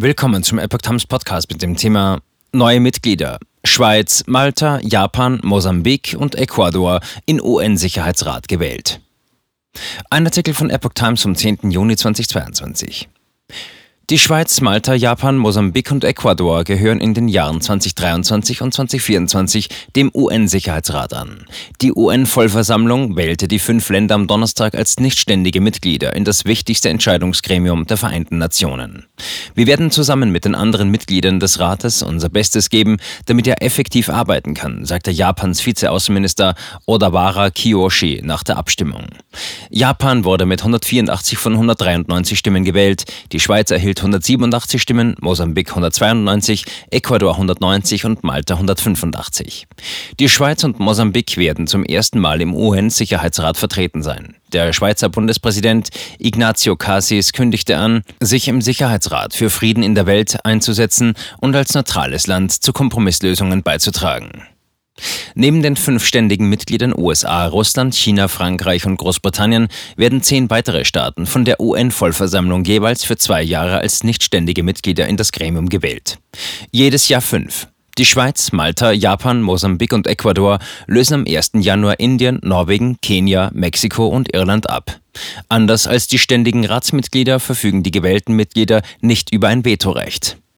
Willkommen zum Epoch Times Podcast mit dem Thema Neue Mitglieder. Schweiz, Malta, Japan, Mosambik und Ecuador in UN-Sicherheitsrat gewählt. Ein Artikel von Epoch Times vom 10. Juni 2022. Die Schweiz, Malta, Japan, Mosambik und Ecuador gehören in den Jahren 2023 und 2024 dem UN-Sicherheitsrat an. Die UN-Vollversammlung wählte die fünf Länder am Donnerstag als nichtständige Mitglieder in das wichtigste Entscheidungsgremium der Vereinten Nationen. Wir werden zusammen mit den anderen Mitgliedern des Rates unser Bestes geben, damit er effektiv arbeiten kann, sagte Japans Vizeaußenminister Odawara Kiyoshi nach der Abstimmung. Japan wurde mit 184 von 193 Stimmen gewählt, die Schweiz erhielt mit 187 Stimmen, Mosambik 192, Ecuador 190 und Malta 185. Die Schweiz und Mosambik werden zum ersten Mal im UN-Sicherheitsrat vertreten sein. Der Schweizer Bundespräsident Ignacio Cassis kündigte an, sich im Sicherheitsrat für Frieden in der Welt einzusetzen und als neutrales Land zu Kompromisslösungen beizutragen. Neben den fünf ständigen Mitgliedern USA, Russland, China, Frankreich und Großbritannien werden zehn weitere Staaten von der UN-Vollversammlung jeweils für zwei Jahre als nichtständige Mitglieder in das Gremium gewählt. Jedes Jahr fünf. Die Schweiz, Malta, Japan, Mosambik und Ecuador lösen am 1. Januar Indien, Norwegen, Kenia, Mexiko und Irland ab. Anders als die ständigen Ratsmitglieder verfügen die gewählten Mitglieder nicht über ein Vetorecht.